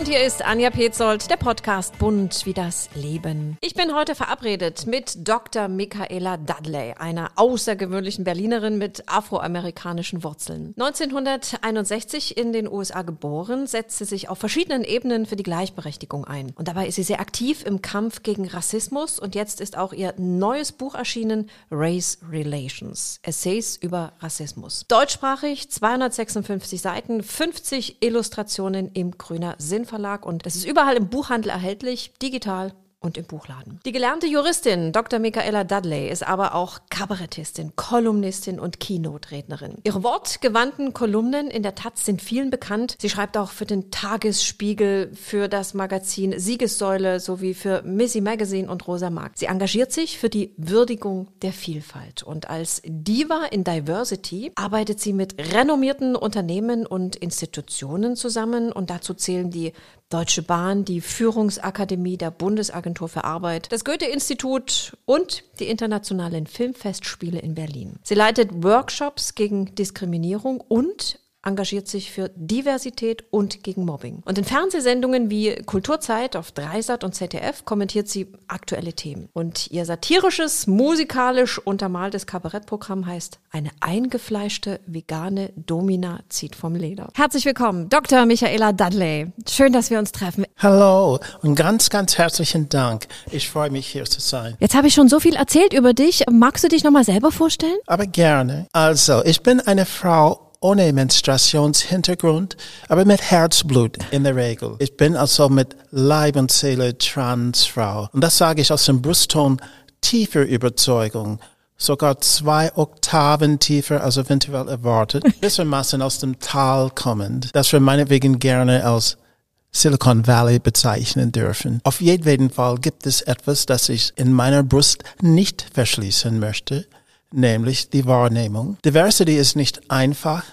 Und hier ist Anja Petzold, der Podcast Bunt wie das Leben. Ich bin heute verabredet mit Dr. Michaela Dudley, einer außergewöhnlichen Berlinerin mit afroamerikanischen Wurzeln. 1961 in den USA geboren, setzt sie sich auf verschiedenen Ebenen für die Gleichberechtigung ein. Und dabei ist sie sehr aktiv im Kampf gegen Rassismus und jetzt ist auch ihr neues Buch erschienen, Race Relations, Essays über Rassismus. Deutschsprachig, 256 Seiten, 50 Illustrationen im grüner Sinn Verlag und es ist überall im Buchhandel erhältlich, digital und im Buchladen. Die gelernte Juristin Dr. Michaela Dudley ist aber auch Kabarettistin, Kolumnistin und Keynote-Rednerin. Ihre wortgewandten Kolumnen in der Taz sind vielen bekannt. Sie schreibt auch für den Tagesspiegel, für das Magazin Siegessäule sowie für Missy Magazine und Rosa Markt. Sie engagiert sich für die Würdigung der Vielfalt und als Diva in Diversity arbeitet sie mit renommierten Unternehmen und Institutionen zusammen und dazu zählen die Deutsche Bahn, die Führungsakademie der Bundesagentur für Arbeit, das Goethe-Institut und die internationalen Filmfestspiele in Berlin. Sie leitet Workshops gegen Diskriminierung und engagiert sich für Diversität und gegen Mobbing. Und in Fernsehsendungen wie Kulturzeit auf Dreisat und ZDF kommentiert sie aktuelle Themen. Und ihr satirisches, musikalisch untermaltes Kabarettprogramm heißt Eine eingefleischte vegane Domina zieht vom Leder. Herzlich willkommen, Dr. Michaela Dudley. Schön, dass wir uns treffen. Hallo und ganz, ganz herzlichen Dank. Ich freue mich hier zu sein. Jetzt habe ich schon so viel erzählt über dich. Magst du dich nochmal selber vorstellen? Aber gerne. Also, ich bin eine Frau ohne Menstruationshintergrund, aber mit Herzblut in der Regel. Ich bin also mit Leib und Seele Transfrau. Und das sage ich aus dem Brustton tiefer Überzeugung. Sogar zwei Oktaven tiefer als eventuell erwartet. Gewissermaßen aus dem Tal kommend, das wir meinetwegen gerne als Silicon Valley bezeichnen dürfen. Auf jeden Fall gibt es etwas, das ich in meiner Brust nicht verschließen möchte nämlich die Wahrnehmung. Diversity ist nicht einfach,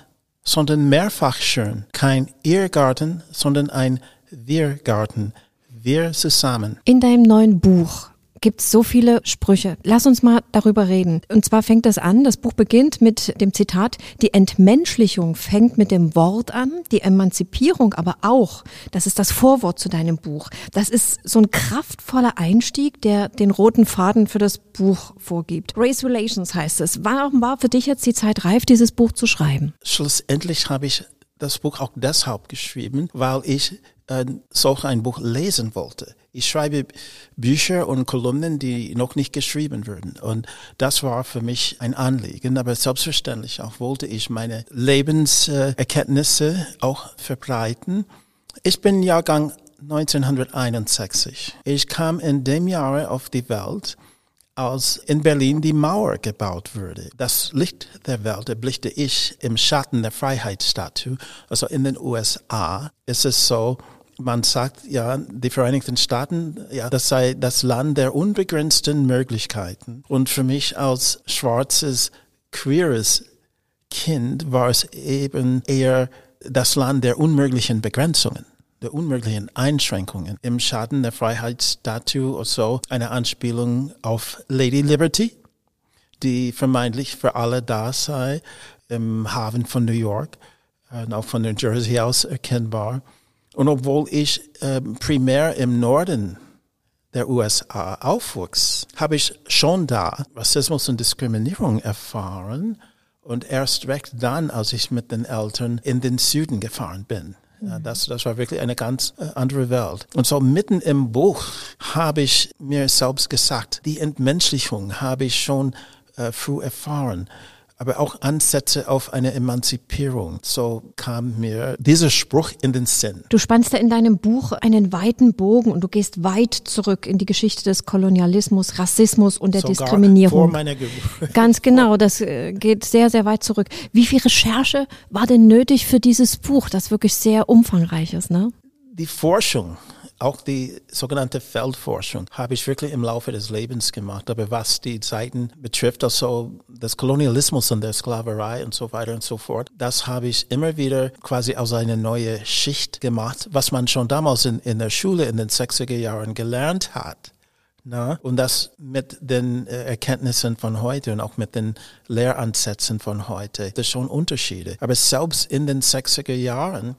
sondern mehrfach schön. Kein Irrgarten, sondern ein Wirgarten. Wir zusammen. In deinem neuen Buch gibt es so viele Sprüche. Lass uns mal darüber reden. Und zwar fängt das an, das Buch beginnt mit dem Zitat, die Entmenschlichung fängt mit dem Wort an, die Emanzipierung aber auch. Das ist das Vorwort zu deinem Buch. Das ist so ein kraftvoller Einstieg, der den roten Faden für das Buch vorgibt. Race Relations heißt es. Warum war für dich jetzt die Zeit reif, dieses Buch zu schreiben? Schlussendlich habe ich das Buch auch deshalb geschrieben, weil ich äh, solch ein Buch lesen wollte. Ich schreibe Bücher und Kolumnen, die noch nicht geschrieben würden. Und das war für mich ein Anliegen. Aber selbstverständlich auch wollte ich meine Lebenserkenntnisse auch verbreiten. Ich bin Jahrgang 1961. Ich kam in dem Jahre auf die Welt als in Berlin die Mauer gebaut wurde. Das Licht der Welt erblickte ich im Schatten der Freiheitsstatue. Also in den USA ist es so, man sagt ja, die Vereinigten Staaten, ja, das sei das Land der unbegrenzten Möglichkeiten. Und für mich als schwarzes, queeres Kind war es eben eher das Land der unmöglichen Begrenzungen der unmöglichen Einschränkungen im Schaden der Freiheitsstatue oder so eine Anspielung auf Lady Liberty, die vermeintlich für alle da sei im Hafen von New York und auch von New Jersey aus erkennbar. Und obwohl ich äh, primär im Norden der USA aufwuchs, habe ich schon da Rassismus und Diskriminierung erfahren und erst recht dann, als ich mit den Eltern in den Süden gefahren bin. Ja, das, das war wirklich eine ganz äh, andere Welt. Und so mitten im Buch habe ich mir selbst gesagt, die Entmenschlichung habe ich schon äh, früh erfahren aber auch Ansätze auf eine Emanzipierung. So kam mir dieser Spruch in den Sinn. Du spannst da in deinem Buch einen weiten Bogen und du gehst weit zurück in die Geschichte des Kolonialismus, Rassismus und der Sogar Diskriminierung. Vor meiner Geburt. Ganz genau, das äh, geht sehr, sehr weit zurück. Wie viel Recherche war denn nötig für dieses Buch, das wirklich sehr umfangreich ist, ne? Die Forschung auch die sogenannte Feldforschung habe ich wirklich im Laufe des Lebens gemacht. Aber was die Zeiten betrifft, also des Kolonialismus und der Sklaverei und so weiter und so fort, das habe ich immer wieder quasi aus einer neuen Schicht gemacht, was man schon damals in, in der Schule in den 60er Jahren gelernt hat. Na, und das mit den äh, Erkenntnissen von heute und auch mit den Lehransätzen von heute, das sind schon Unterschiede. Aber selbst in den 60er Jahren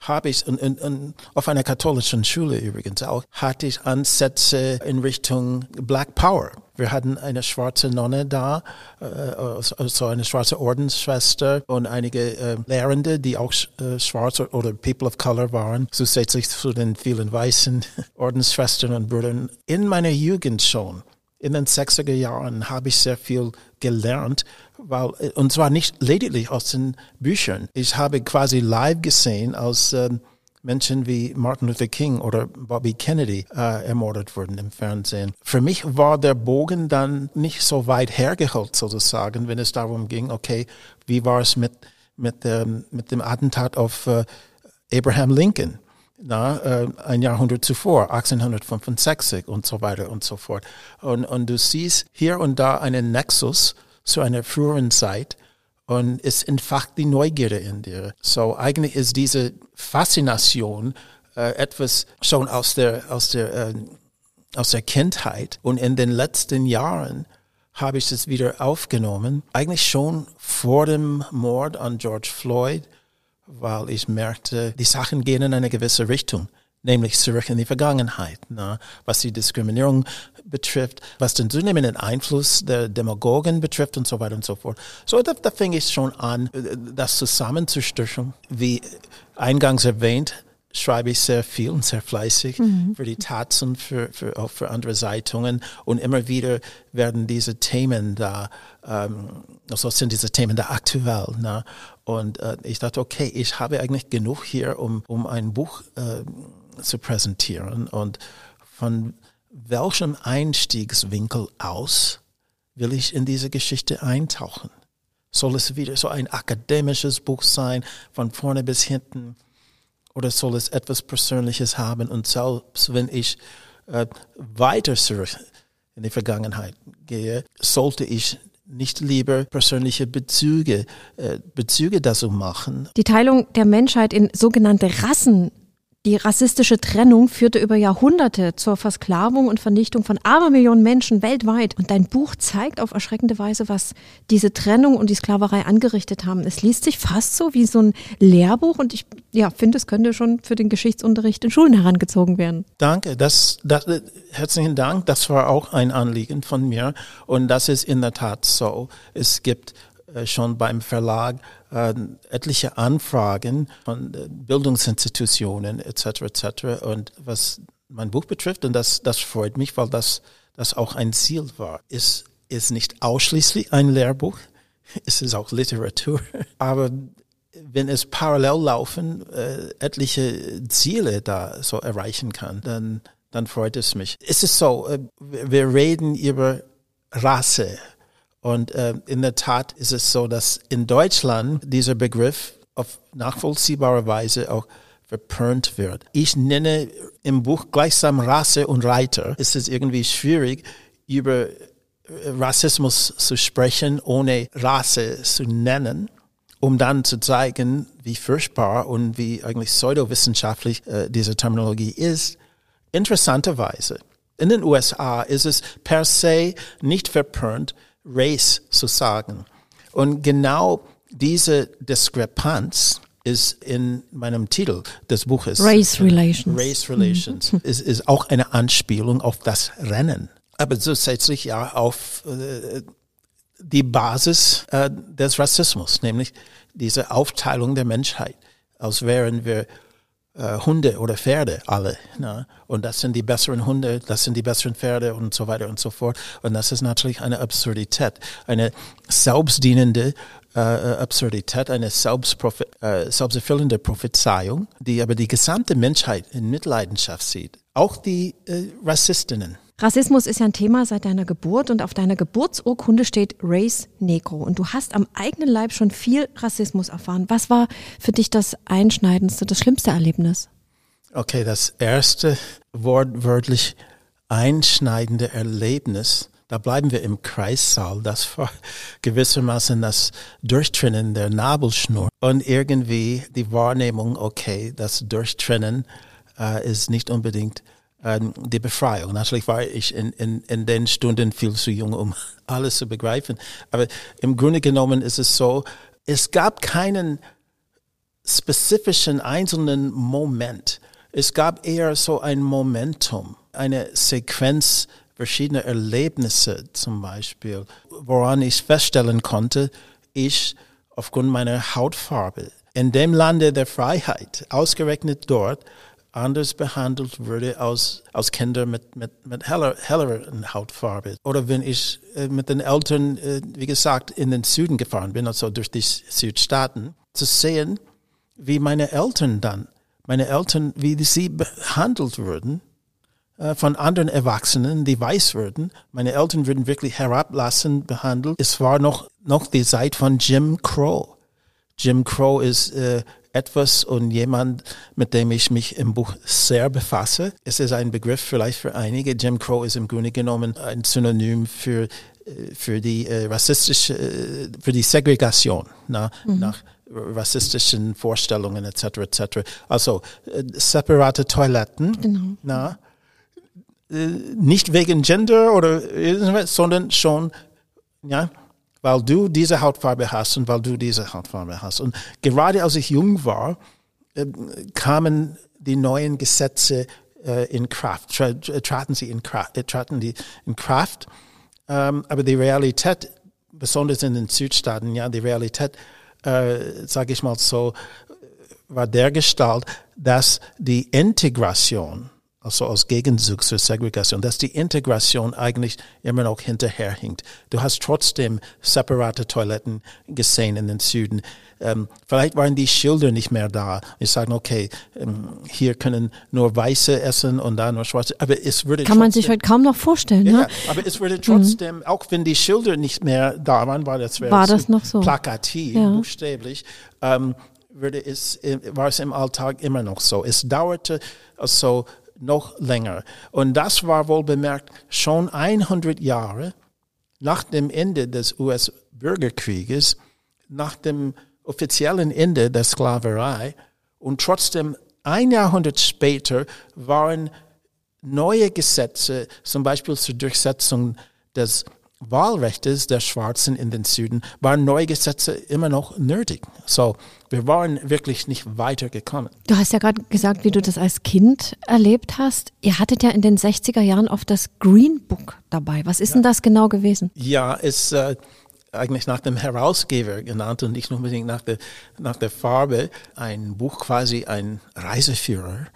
habe ich, und, und, und auf einer katholischen Schule übrigens auch, hatte ich Ansätze in Richtung Black Power. Wir hatten eine schwarze Nonne da, äh, also eine schwarze Ordensschwester und einige äh, Lehrende, die auch äh, schwarz oder People of Color waren, zusätzlich zu den vielen weißen Ordensschwestern und Brüdern. In meiner Jugend schon, in den 60er Jahren, habe ich sehr viel gelernt, weil, und zwar nicht lediglich aus den Büchern. Ich habe quasi live gesehen, als äh, Menschen wie Martin Luther King oder Bobby Kennedy äh, ermordet wurden im Fernsehen. Für mich war der Bogen dann nicht so weit hergeholt sozusagen, wenn es darum ging, okay, wie war es mit, mit, ähm, mit dem Attentat auf äh, Abraham Lincoln? Na, äh, ein Jahrhundert zuvor, 1865 und so weiter und so fort. Und, und du siehst hier und da einen Nexus zu einer früheren Zeit und es entfacht die Neugierde in dir. So eigentlich ist diese Faszination äh, etwas schon aus der aus der äh, aus der Kindheit und in den letzten Jahren habe ich es wieder aufgenommen. Eigentlich schon vor dem Mord an George Floyd, weil ich merkte, die Sachen gehen in eine gewisse Richtung nämlich zurück in die Vergangenheit, ne? was die Diskriminierung betrifft, was den zunehmenden Einfluss der Demagogen betrifft und so weiter und so fort. So, da, da fing ich schon an, das zusammenzustückeln. Wie eingangs erwähnt, schreibe ich sehr viel und sehr fleißig mhm. für die Tatzen, für, für, auch für andere Zeitungen. Und immer wieder werden diese Themen da, ähm, also sind diese Themen da aktuell. Ne? Und äh, ich dachte, okay, ich habe eigentlich genug hier, um, um ein Buch äh, zu präsentieren und von welchem Einstiegswinkel aus will ich in diese Geschichte eintauchen? Soll es wieder so ein akademisches Buch sein, von vorne bis hinten? Oder soll es etwas Persönliches haben? Und selbst wenn ich äh, weiter zurück in die Vergangenheit gehe, sollte ich nicht lieber persönliche Bezüge, äh, Bezüge dazu machen. Die Teilung der Menschheit in sogenannte Rassen die rassistische Trennung führte über Jahrhunderte zur Versklavung und Vernichtung von Abermillionen Menschen weltweit. Und dein Buch zeigt auf erschreckende Weise, was diese Trennung und die Sklaverei angerichtet haben. Es liest sich fast so wie so ein Lehrbuch und ich ja, finde, es könnte schon für den Geschichtsunterricht in Schulen herangezogen werden. Danke, das, das, herzlichen Dank. Das war auch ein Anliegen von mir und das ist in der Tat so. Es gibt schon beim Verlag äh, etliche Anfragen von äh, Bildungsinstitutionen etc. etc. Und was mein Buch betrifft, und das, das freut mich, weil das, das auch ein Ziel war, ist, ist nicht ausschließlich ein Lehrbuch, es ist auch Literatur, aber wenn es parallel laufen, äh, etliche Ziele da so erreichen kann, dann, dann freut es mich. Es ist so, äh, wir reden über Rasse, und äh, in der Tat ist es so, dass in Deutschland dieser Begriff auf nachvollziehbare Weise auch verpönt wird. Ich nenne im Buch gleichsam Rasse und Reiter. Es ist irgendwie schwierig, über Rassismus zu sprechen, ohne Rasse zu nennen, um dann zu zeigen, wie furchtbar und wie eigentlich pseudowissenschaftlich äh, diese Terminologie ist. Interessanterweise, in den USA ist es per se nicht verpönt, Race zu sagen. Und genau diese Diskrepanz ist in meinem Titel des Buches. Race Relations. Race Relations. Mhm. ist, ist auch eine Anspielung auf das Rennen. Aber zusätzlich ja auf äh, die Basis äh, des Rassismus, nämlich diese Aufteilung der Menschheit. Als wären wir äh, Hunde oder Pferde alle. Ne? Und das sind die besseren Hunde, das sind die besseren Pferde und so weiter und so fort. Und das ist natürlich eine Absurdität, eine selbstdienende äh, Absurdität, eine selbstprofi- äh, selbsterfüllende Prophezeiung, die aber die gesamte Menschheit in Mitleidenschaft sieht. Auch die äh, Rassistinnen. Rassismus ist ja ein Thema seit deiner Geburt und auf deiner Geburtsurkunde steht Race Negro und du hast am eigenen Leib schon viel Rassismus erfahren. Was war für dich das einschneidendste, das schlimmste Erlebnis? Okay, das erste wortwörtlich einschneidende Erlebnis, da bleiben wir im Kreissaal. Das war gewissermaßen das Durchtrennen der Nabelschnur und irgendwie die Wahrnehmung, okay, das Durchtrennen äh, ist nicht unbedingt ähm, die Befreiung. Natürlich war ich in, in, in den Stunden viel zu jung, um alles zu begreifen. Aber im Grunde genommen ist es so, es gab keinen spezifischen einzelnen Moment. Es gab eher so ein Momentum, eine Sequenz verschiedener Erlebnisse zum Beispiel, woran ich feststellen konnte, ich aufgrund meiner Hautfarbe in dem Lande der Freiheit, ausgerechnet dort, anders behandelt würde als, als Kinder mit, mit, mit heller, heller Hautfarbe. Oder wenn ich äh, mit den Eltern, äh, wie gesagt, in den Süden gefahren bin, also durch die Südstaaten, zu sehen, wie meine Eltern dann, meine Eltern, wie sie behandelt wurden äh, von anderen Erwachsenen, die weiß würden. Meine Eltern würden wirklich herablassend behandelt. Es war noch, noch die Zeit von Jim Crow. Jim Crow ist äh, etwas und jemand, mit dem ich mich im Buch sehr befasse. Es ist ein Begriff vielleicht für einige. Jim Crow ist im Grunde genommen ein Synonym für, äh, für die äh, rassistische, äh, für die Segregation na, mhm. nach rassistischen Vorstellungen etc. etc. Also separate Toiletten, genau. na, nicht wegen Gender oder sondern schon ja weil du diese Hautfarbe hast und weil du diese Hautfarbe hast. Und gerade als ich jung war, äh, kamen die neuen Gesetze äh, in Kraft, traten sie in Kraft, äh, traten die in Kraft. Ähm, aber die Realität, besonders in den Südstaaten, ja, die Realität, äh, sage ich mal so, war der Gestalt, dass die Integration also aus Gegenzug zur Segregation, dass die Integration eigentlich immer noch hinterherhinkt. Du hast trotzdem separate Toiletten gesehen in den Süden. Ähm, vielleicht waren die Schilder nicht mehr da. Ich sage, okay, ähm, hier können nur Weiße essen und da nur Schwarze. Aber es würde kann man sich heute kaum noch vorstellen. Ja, ne? aber es würde trotzdem, mhm. auch wenn die Schilder nicht mehr da waren, war das, war das noch so plakativ, ja. buchstäblich. Ähm, würde es, äh, war es im Alltag immer noch so. Es dauerte so noch länger. Und das war wohl bemerkt schon 100 Jahre nach dem Ende des US-Bürgerkrieges, nach dem offiziellen Ende der Sklaverei. Und trotzdem ein Jahrhundert später waren neue Gesetze, zum Beispiel zur Durchsetzung des Wahlrechtes der Schwarzen in den Süden waren neue Gesetze immer noch nötig. So, wir waren wirklich nicht weitergekommen. Du hast ja gerade gesagt, wie du das als Kind erlebt hast. Ihr hattet ja in den 60er Jahren oft das Green Book dabei. Was ist ja. denn das genau gewesen? Ja, ist äh, eigentlich nach dem Herausgeber genannt und nicht unbedingt nach der, nach der Farbe. Ein Buch quasi ein Reiseführer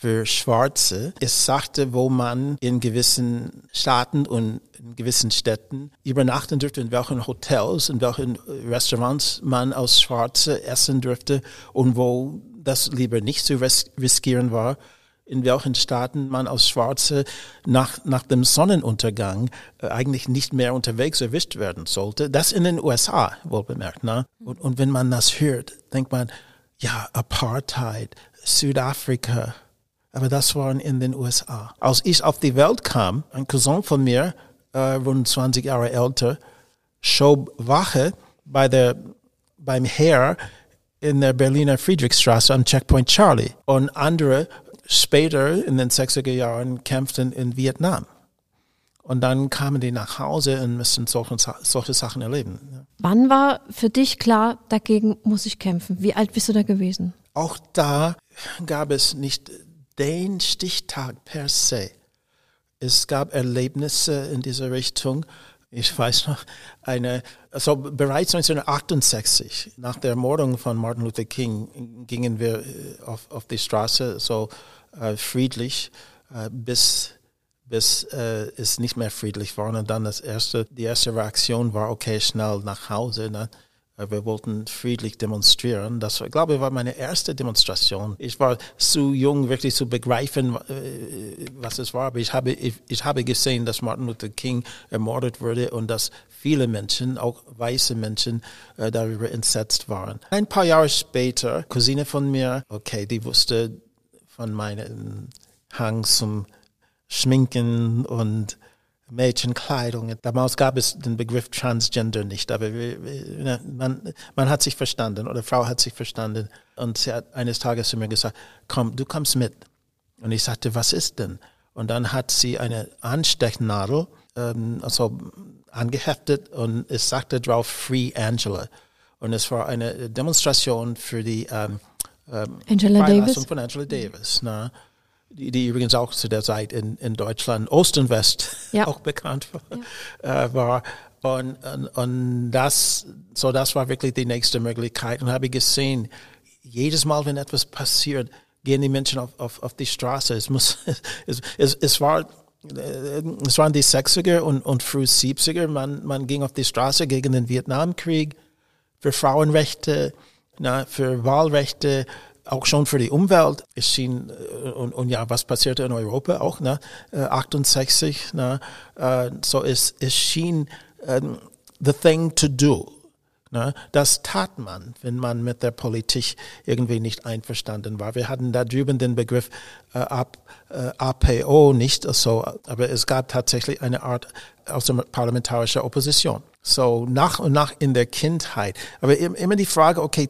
für Schwarze. Es sagte, wo man in gewissen Staaten und in gewissen Städten übernachten dürfte, in welchen Hotels, in welchen Restaurants man aus Schwarze essen dürfte und wo das lieber nicht zu riskieren war, in welchen Staaten man aus Schwarze nach, nach dem Sonnenuntergang äh, eigentlich nicht mehr unterwegs erwischt werden sollte. Das in den USA, wohl bemerkt. Ne? Und, und wenn man das hört, denkt man, ja, Apartheid, Südafrika, aber das waren in den USA. Als ich auf die Welt kam, ein Cousin von mir, äh, rund 20 Jahre älter, schob Wache bei der, beim Heer in der Berliner Friedrichstraße am Checkpoint Charlie. Und andere später in den 60er Jahren kämpften in Vietnam. Und dann kamen die nach Hause und müssen solche, solche Sachen erleben. Wann war für dich klar, dagegen muss ich kämpfen? Wie alt bist du da gewesen? Auch da gab es nicht den Stichtag per se. Es gab Erlebnisse in dieser Richtung. Ich weiß noch, eine, also bereits 1968, nach der Ermordung von Martin Luther King, gingen wir äh, auf, auf die Straße so äh, friedlich, äh, bis, bis äh, es nicht mehr friedlich war. Und dann das erste, die erste Reaktion war, okay, schnell nach Hause. Ne? Äh, wir wollten friedlich demonstrieren. Das, glaube ich, war meine erste Demonstration. Ich war zu jung, wirklich zu begreifen, äh, was es war. Aber ich habe, ich, ich habe gesehen, dass Martin Luther King ermordet wurde und dass viele Menschen, auch weiße Menschen, äh, darüber entsetzt waren. Ein paar Jahre später, Cousine von mir, okay, die wusste von meinem Hang zum Schminken und Mädchenkleidung. Damals gab es den Begriff Transgender nicht, aber man, man hat sich verstanden oder Frau hat sich verstanden. Und sie hat eines Tages zu mir gesagt, komm, du kommst mit. Und ich sagte, was ist denn? Und dann hat sie eine Anstechnadel ähm, also angeheftet und es sagte drauf Free Angela. Und es war eine Demonstration für die ähm, ähm, Angela Davis. von Angela Davis. Na, die, die übrigens auch zu der Zeit in, in Deutschland Ost und West Ja. auch bekannt war. Äh, war. Und, und, und das, so das war wirklich die nächste Möglichkeit. Und habe ich gesehen, jedes Mal, wenn etwas passiert, gehen die Menschen auf, auf, auf die Straße. Es muss, es, es, es war, äh, es waren die 60er und, und früh 70er. Man, man ging auf die Straße gegen den Vietnamkrieg, für Frauenrechte, na, für Wahlrechte, auch schon für die Umwelt. Es schien, und, und ja, was passierte in Europa auch, ne? Äh, 68, na, äh, so es, es schien ähm, the thing to do. Ne? Das tat man, wenn man mit der Politik irgendwie nicht einverstanden war. Wir hatten da drüben den Begriff äh, AP, äh, APO nicht so, aber es gab tatsächlich eine Art parlamentarischen Opposition. So nach und nach in der Kindheit. Aber im- immer die Frage, okay,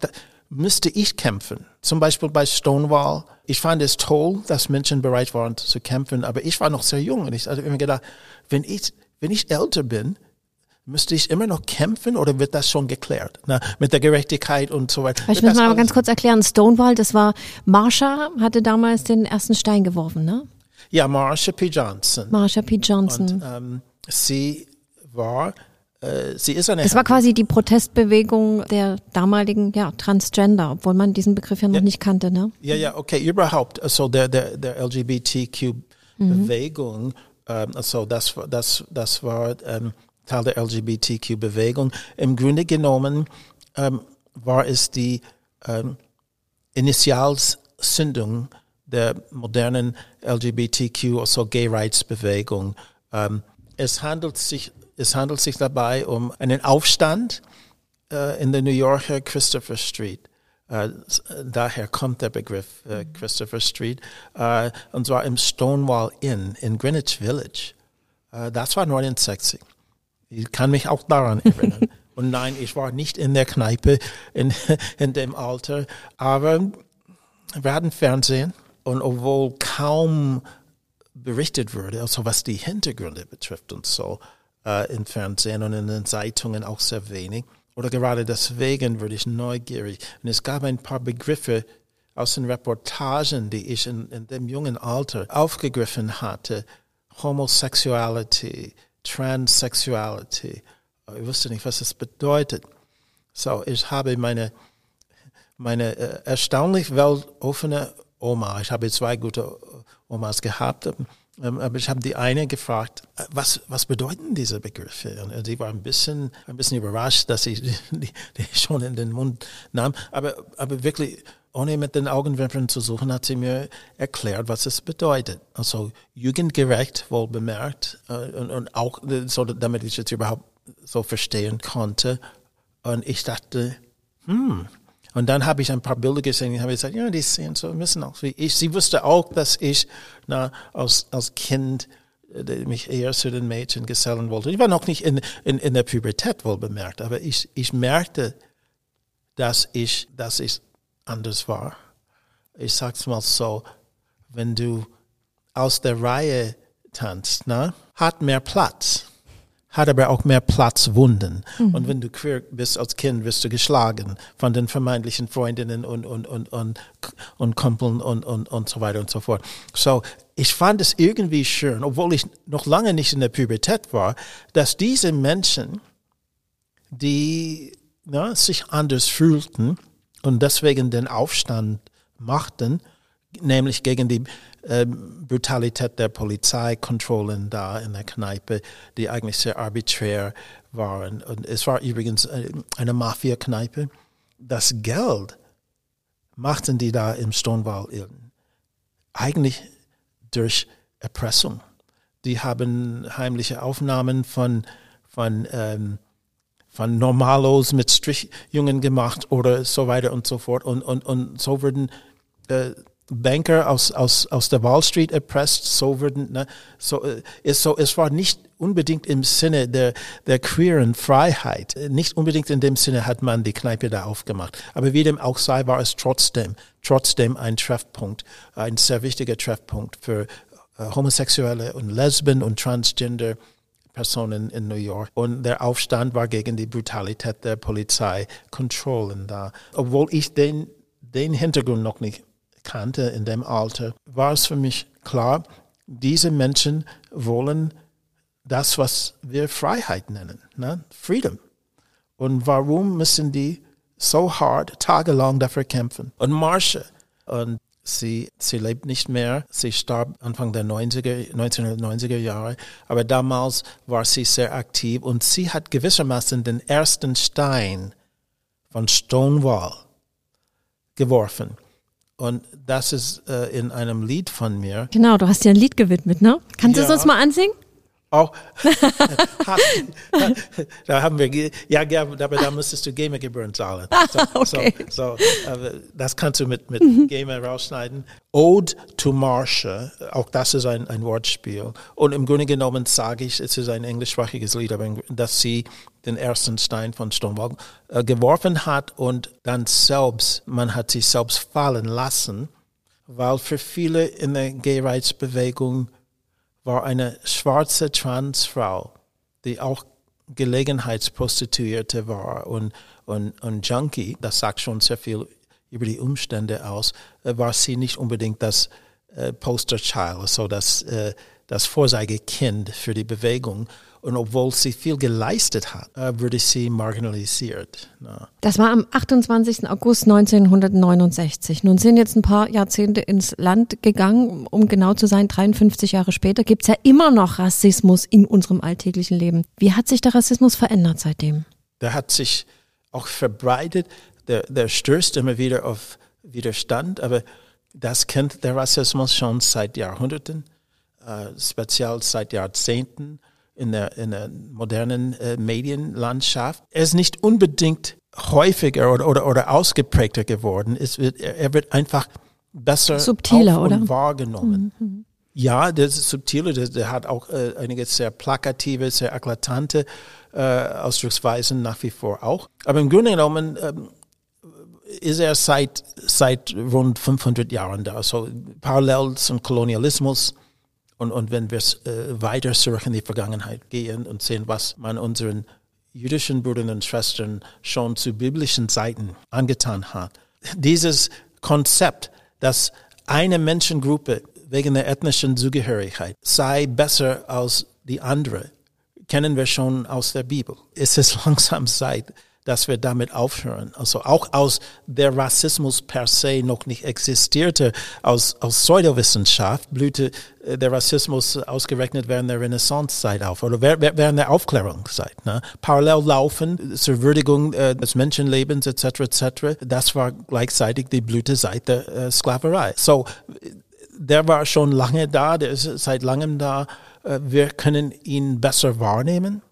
müsste ich kämpfen? Zum Beispiel bei Stonewall. Ich fand es toll, dass Menschen bereit waren zu kämpfen, aber ich war noch sehr jung und ich hatte immer gedacht, wenn ich, wenn ich älter bin, müsste ich immer noch kämpfen oder wird das schon geklärt? Na, mit der Gerechtigkeit und so weiter. Ich muss mal ganz kurz erklären. Stonewall, das war Marsha, hatte damals den ersten Stein geworfen, ne? Ja, Marsha P. Johnson. Marsha P. Johnson. Ähm, sie war, sie ist eine Das war quasi die Protestbewegung der damaligen ja, Transgender, obwohl man diesen Begriff ja noch nicht kannte, ne? Ja, ja, okay, überhaupt, also der, der, der LGBTQ-Bewegung, ähm, also das, war- das, das war ähm, Teil der LGBTQ-Bewegung. Im Grunde genommen ähm, war es die ähm, Initialzündung der modernen LGBTQ, also Gay Rights Bewegung. Ähm, es handelt sich, es handelt sich dabei um einen Aufstand äh, in der New Yorker Christopher Street. Äh, s- daher kommt der Begriff äh, Christopher Street. Äh, und zwar im Stonewall Inn in Greenwich Village. Äh, das war 69. Ich kann mich auch daran erinnern. Und nein, ich war nicht in der Kneipe in, in dem Alter, aber wir hatten Fernsehen und obwohl kaum berichtet wurde, also was die Hintergründe betrifft und so, äh, im Fernsehen und in den Zeitungen auch sehr wenig. Oder gerade deswegen wurde ich neugierig. Und es gab ein paar Begriffe aus den Reportagen, die ich in, in dem jungen Alter aufgegriffen hatte. Homosexuality, Transsexuality. Ich wusste nicht, was das bedeutet. So, ich habe meine meine äh, erstaunlich weltoffene Oma, ich habe zwei gute Omas gehabt, aber ich habe die eine gefragt, äh, was, was bedeuten diese Begriffe? Und sie war ein bisschen, ein bisschen überrascht, dass ich die, die, schon in den Mund nahm, aber, aber wirklich, ohne mit den Augenwimpern zu suchen, hat sie mir erklärt, was es bedeutet. Also jugendgerecht, wohl bemerkt, äh, und, und auch, äh, so, damit ich es überhaupt so verstehen konnte. Und ich dachte, hm, und dann habe ich ein paar Bilder gesehen und habe gesagt, ja, die sehen so ein bisschen aus wie ich. Sie wusste auch, dass ich na, als, als Kind äh, mich eher zu den Mädchen gesellen wollte. Ich war noch nicht in, in, in der Pubertät wohl bemerkt, aber ich, ich merkte, dass ich, dass ich anders war. Ich sag's mal so, wenn du aus der Reihe tanzt, na, hat mehr Platz hat aber auch mehr Platzwunden. Und wenn du queer bist als Kind, wirst du geschlagen von den vermeintlichen Freundinnen und, und, und, und, und Kumpeln und, und, und so weiter und so fort. So, ich fand es irgendwie schön, obwohl ich noch lange nicht in der Pubertät war, dass diese Menschen, die na, sich anders fühlten und deswegen den Aufstand machten, nämlich gegen die ähm, Brutalität der Polizeikontrollen da in der Kneipe, die eigentlich sehr arbiträr waren. Und es war übrigens äh, eine Mafia-Kneipe. Das Geld machten die da im Stonewall Inn eigentlich durch Erpressung. Die haben heimliche Aufnahmen von, von, ähm, von Normalos mit Strichjungen gemacht oder so weiter und so fort. Und, und, und so wurden äh, Banker aus, aus, aus der Wall Street erpresst, so würden, ne, so, äh, es, so, es war nicht unbedingt im Sinne der, der queeren Freiheit, nicht unbedingt in dem Sinne hat man die Kneipe da aufgemacht. Aber wie dem auch sei, war es trotzdem, trotzdem ein Treffpunkt, ein sehr wichtiger Treffpunkt für äh, Homosexuelle und Lesben und Transgender Personen in New York. Und der Aufstand war gegen die Brutalität der Polizeikontrollen da. Obwohl ich den den Hintergrund noch nicht kannte in dem Alter, war es für mich klar, diese Menschen wollen das, was wir Freiheit nennen, ne? Freedom. Und warum müssen die so hart tagelang dafür kämpfen? Und Marsha, und sie, sie lebt nicht mehr, sie starb Anfang der 90er, 1990er Jahre, aber damals war sie sehr aktiv und sie hat gewissermaßen den ersten Stein von Stonewall geworfen. Und das ist äh, in einem Lied von mir. Genau, du hast dir ein Lied gewidmet, ne? Kannst ja. du es uns mal ansingen? Auch, da haben wir, ja, aber da müsstest du GEMA-Gebühren zahlen. So, okay. so, so das kannst du mit, mit mhm. GEMA rausschneiden. Ode to Marsha, auch das ist ein, ein Wortspiel. Und im Grunde genommen sage ich, es ist ein englischsprachiges Lied, aber dass sie den ersten Stein von Stonewall äh, geworfen hat und dann selbst, man hat sich selbst fallen lassen, weil für viele in der Gay-Rights-Bewegung war eine schwarze Transfrau, die auch Gelegenheitsprostituierte war und, und, und Junkie, das sagt schon sehr viel über die Umstände aus, äh, war sie nicht unbedingt das äh, Posterchild, so das, äh, das Vorzeigekind für die Bewegung. Und obwohl sie viel geleistet hat, äh, wurde sie marginalisiert. Das war am 28. August 1969. Nun sind jetzt ein paar Jahrzehnte ins Land gegangen, um genau zu sein, 53 Jahre später gibt es ja immer noch Rassismus in unserem alltäglichen Leben. Wie hat sich der Rassismus verändert seitdem? Der hat sich auch verbreitet, der, der stößt immer wieder auf Widerstand, aber das kennt der Rassismus schon seit Jahrhunderten, äh, speziell seit Jahrzehnten in der, in der modernen äh, Medienlandschaft. Er ist nicht unbedingt häufiger oder, oder, oder ausgeprägter geworden. Es wird, er wird einfach besser subtiler oder wahrgenommen. Mhm, mhm. Ja, der ist subtiler, der, der hat auch äh, einige sehr plakative, sehr eklatante äh, Ausdrucksweisen nach wie vor auch. Aber im Grunde genommen ähm, ist er seit, seit rund 500 Jahren da. So parallel zum Kolonialismus und, und wenn wir äh, weiter zurück in die Vergangenheit gehen und sehen, was man unseren jüdischen Brüdern und Schwestern schon zu biblischen Zeiten angetan hat. Dieses Konzept, dass eine Menschengruppe wegen der ethnischen Zugehörigkeit sei besser als die andere, kennen wir schon aus der Bibel. Es ist langsam Zeit, dass wir damit aufhören. Also auch aus der Rassismus per se noch nicht existierte, aus, aus Pseudowissenschaft blühte äh, der Rassismus ausgerechnet während der Renaissancezeit auf oder während der Aufklärungszeit. Ne? Parallel laufen zur Würdigung äh, des Menschenlebens etc. etc. Das war gleichzeitig die Blütezeit der äh, Sklaverei. So, der war schon lange da, der ist seit langem da. Äh, wir können ihn besser wahrnehmen.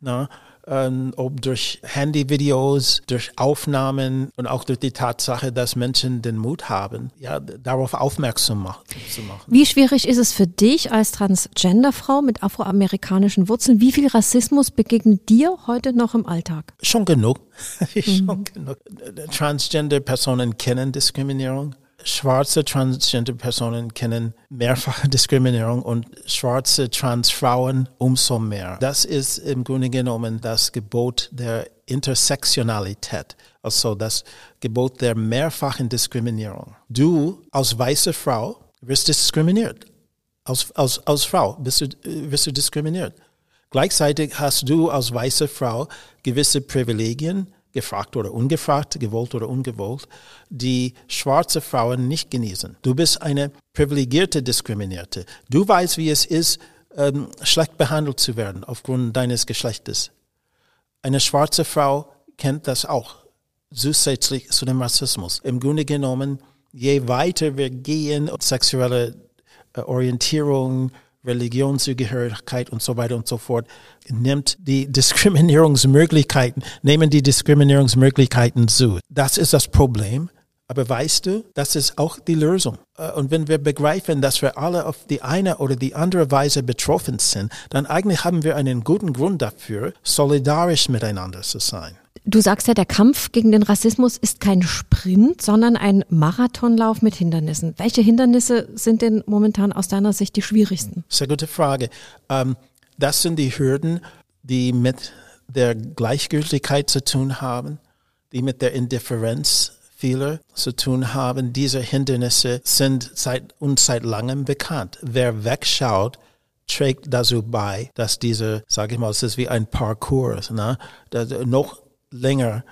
Ne? Ähm, ob durch Handyvideos, durch Aufnahmen und auch durch die Tatsache, dass Menschen den Mut haben, ja, darauf aufmerksam machen, zu machen. Wie schwierig ist es für dich als Transgenderfrau mit afroamerikanischen Wurzeln? Wie viel Rassismus begegnet dir heute noch im Alltag? Schon genug. Schon mhm. genug. Transgender-Personen kennen Diskriminierung schwarze Transgender-Personen kennen mehrfache Diskriminierung und schwarze Transfrauen umso mehr. Das ist im Grunde genommen das Gebot der Intersektionalität, also das Gebot der mehrfachen Diskriminierung. Du als weiße Frau wirst diskriminiert. Als, als, als Frau bist du, wirst du diskriminiert. Gleichzeitig hast du als weiße Frau gewisse Privilegien, gefragt oder ungefragt, gewollt oder ungewollt, die schwarze Frauen nicht genießen. Du bist eine privilegierte Diskriminierte. Du weißt, wie es ist, ähm, schlecht behandelt zu werden aufgrund deines Geschlechtes. Eine schwarze Frau kennt das auch zusätzlich zu dem Rassismus. Im Grunde genommen, je weiter wir gehen, sexuelle äh, Orientierung, Religionszugehörigkeit und so weiter und so fort, nimmt die Diskriminierungsmöglichkeiten, nehmen die Diskriminierungsmöglichkeiten zu. Das ist das Problem. Aber weißt du, das ist auch die Lösung. Äh, und wenn wir begreifen, dass wir alle auf die eine oder die andere Weise betroffen sind, dann eigentlich haben wir einen guten Grund dafür, solidarisch miteinander zu sein. Du sagst ja, der Kampf gegen den Rassismus ist kein Sprint, sondern ein Marathonlauf mit Hindernissen. Welche Hindernisse sind denn momentan aus deiner Sicht die schwierigsten? Sehr gute Frage. Ähm, das sind die Hürden, die mit der Gleichgültigkeit zu tun haben, die mit der Indifferenz viele zu tun haben. Diese Hindernisse sind seit uns seit langem bekannt. Wer wegschaut, trägt dazu bei, dass diese, sage ich mal, es ist wie ein Parcours, ne? noch länger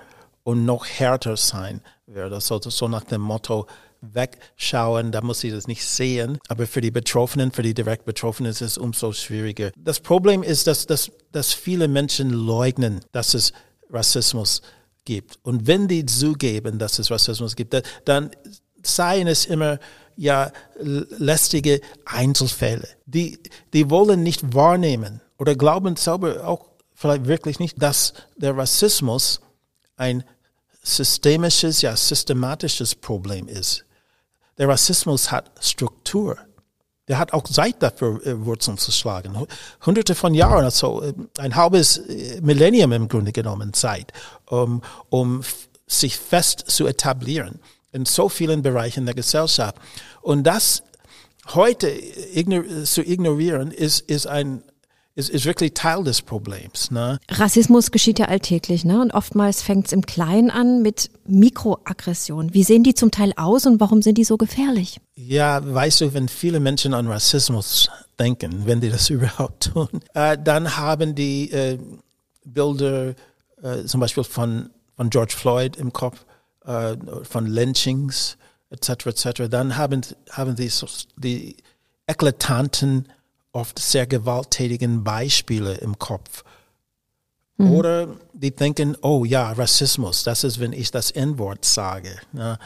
und noch härter sein wird. So, so nach dem Motto, wegschauen, da muss sie das nicht sehen. Aber für die Betroffenen, für die direkt Betroffenen ist es umso schwieriger. Das Problem ist, dass, dass, dass viele Menschen leugnen, dass es Rassismus gibt. Und wenn die zugeben, dass es Rassismus gibt, dann seien es immer ja lästige Einzelfälle. Die, die wollen nicht wahrnehmen oder glauben selber auch vielleicht wirklich nicht, dass der Rassismus ein systemisches, ja systematisches Problem ist. Der Rassismus hat Struktur. Der hat auch Zeit dafür, äh, Wurzeln zu schlagen. Hunderte von Jahren, also äh, ein halbes äh, Millennium im Grunde genommen Zeit, um, um sich fest zu etablieren in so vielen Bereichen der Gesellschaft. Und das heute ignor zu ignorieren, ist, ist ein ist, ist wirklich Teil des Problems. Ne? Rassismus geschieht ja alltäglich, ne? Und oftmals fängt es im Kleinen an mit Mikroaggression. Wie sehen die zum Teil aus und warum sind die so gefährlich? Ja, weißt du, wenn viele Menschen an Rassismus denken, wenn die das überhaupt tun, äh, dann haben die äh, Bilder äh, zum Beispiel von, von George Floyd im Kopf, äh, von Lynchings etc. etc. Dann haben haben die, die eklatanten oft sehr gewalttätigen Beispiele im Kopf. Mhm. Oder die denken, oh ja, Rassismus, das ist, wenn ich das N-Wort sage. Ja.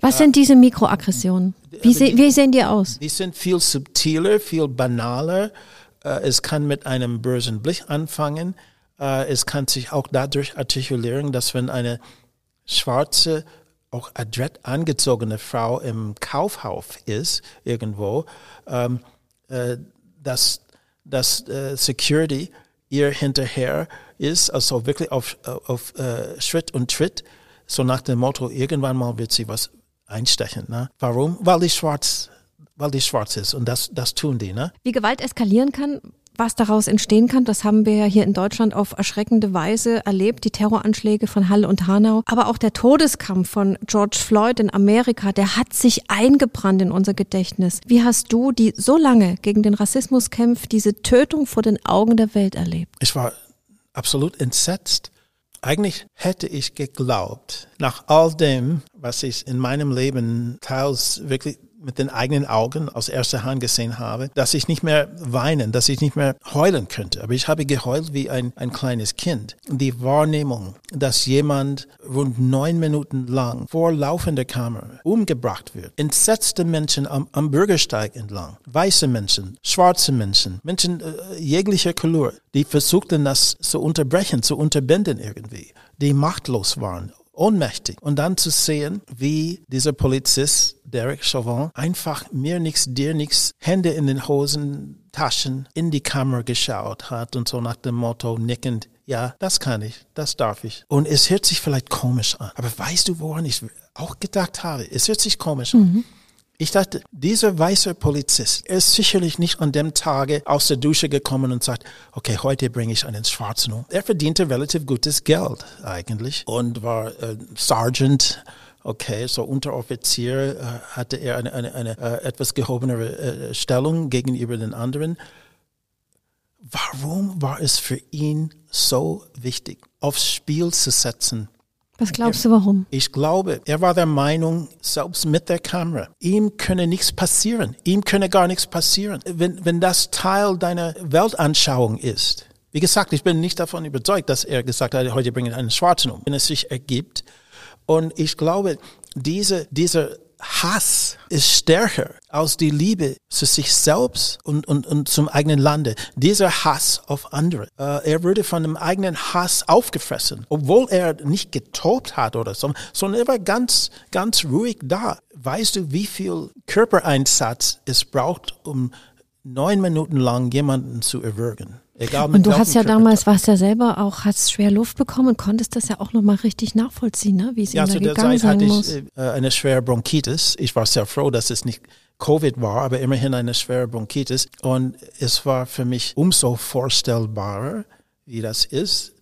Was äh, sind diese Mikroaggressionen? Wie, se die, wie, sehen die aus? Die sind viel subtiler, viel banaler. Äh, es kann mit einem bösen Blick anfangen. Äh, es kann sich auch dadurch artikulieren, dass wenn eine schwarze, auch adrett angezogene Frau im Kaufhaus ist, irgendwo, ähm, äh, dass, dass äh, Security ihr hinterher ist, also wirklich auf, auf äh, Schritt und Tritt, so nach dem Motto, irgendwann mal wird sie was einstechen. Ne? Warum? Weil die schwarz, weil die schwarz ist und das, das tun die. Ne? Wie Gewalt eskalieren kann, was daraus entstehen kann, das haben wir ja hier in Deutschland auf erschreckende Weise erlebt. Die Terroranschläge von Halle und Hanau, aber auch der Todeskampf von George Floyd in Amerika, der hat sich eingebrannt in unser Gedächtnis. Wie hast du, die so lange gegen den Rassismus kämpft, diese Tötung vor den Augen der Welt erlebt? Ich war absolut entsetzt. Eigentlich hätte ich geglaubt, nach all dem, was ich in meinem Leben teils wirklich mit den eigenen Augen aus erster Hand gesehen habe, dass ich nicht mehr weinen, dass ich nicht mehr heulen könnte. Aber ich habe geheult wie ein, ein kleines Kind. Die Wahrnehmung, dass jemand rund neun Minuten lang vor laufender Kamera umgebracht wird. Entsetzte Menschen am, am Bürgersteig entlang. Weiße Menschen, schwarze Menschen, Menschen äh, jeglicher Couleur, die versuchten das zu unterbrechen, zu unterbinden irgendwie, die machtlos waren ohnmächtig. Und dann zu sehen, wie dieser Polizist, Derek Chauvin, einfach mir nichts, dir nichts, Hände in den Hosentaschen in die Kamera geschaut hat und so nach dem Motto nickend, ja, das kann ich, das darf ich. Und es hört sich vielleicht komisch an. Aber weißt du, woran ich auch gedacht habe? Es hört sich komisch an. Ich dachte, dieser weiße Polizist ist sicherlich nicht an dem Tage aus der Dusche gekommen und sagt, okay, heute bringe ich einen Schwarzen um. Er verdiente relativ gutes Geld eigentlich und war äh, Sergeant okay, so Unteroffizier äh, hatte er eine, eine, eine äh, etwas gehobenere äh, Stellung gegenüber den anderen. Warum war es für ihn so wichtig, aufs Spiel zu setzen, was glaubst du, warum? Ich glaube, er war der Meinung, selbst mit der Kamera, ihm könne nichts passieren. Ihm könne gar nichts passieren. Wenn, wenn das Teil deiner Weltanschauung ist. Wie gesagt, ich bin nicht davon überzeugt, dass er gesagt hat, heute bringen einen Schwarzen um. Wenn es sich ergibt. Und ich glaube, diese, diese Hass ist stärker als die Liebe zu sich selbst und, und, und zum eigenen Lande. Dieser Hass auf andere. Äh, er wurde von dem eigenen Hass aufgefressen, obwohl er nicht getobt hat oder so, sondern er war ganz, ganz ruhig da. Weißt du, wie viel Körpereinsatz es braucht, um neun Minuten lang jemanden zu erwürgen? Egal und du hast ja damals, warst ja selber auch, hast schwer Luft bekommen und konntest das ja auch nochmal richtig nachvollziehen, ne? wie es ja, ihm da gegangen sein hatte muss. Ich, äh, eine schwere Bronchitis. Ich war sehr froh, dass es nicht Covid war, aber immerhin eine schwere Bronchitis. Und es war für mich umso vorstellbarer, wie das ist.